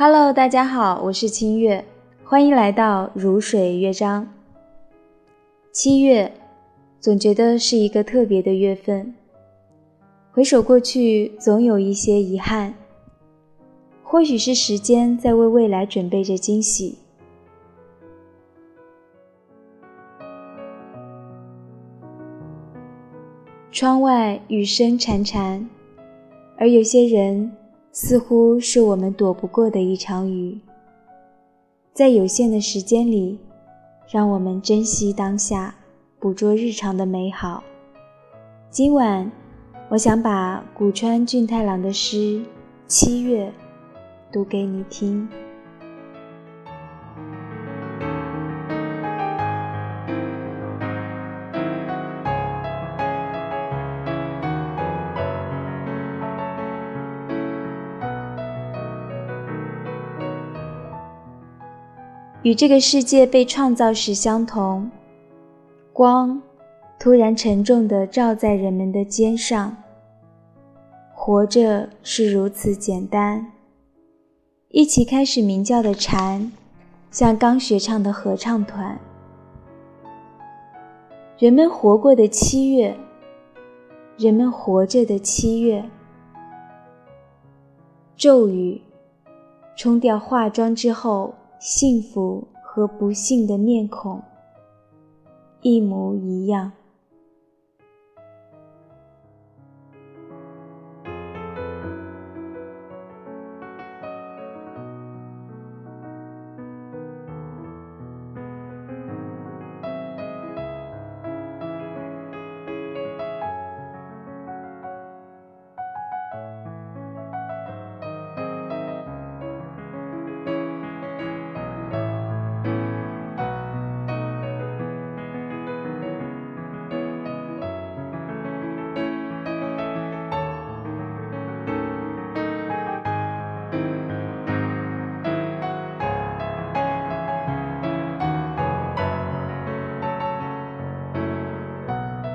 Hello，大家好，我是清月，欢迎来到如水乐章。七月，总觉得是一个特别的月份。回首过去，总有一些遗憾。或许是时间在为未来准备着惊喜。窗外雨声潺潺，而有些人。似乎是我们躲不过的一场雨。在有限的时间里，让我们珍惜当下，捕捉日常的美好。今晚，我想把古川俊太郎的诗《七月》读给你听。与这个世界被创造时相同，光突然沉重地照在人们的肩上。活着是如此简单。一起开始鸣叫的蝉，像刚学唱的合唱团。人们活过的七月，人们活着的七月。骤雨，冲掉化妆之后。幸福和不幸的面孔一模一样。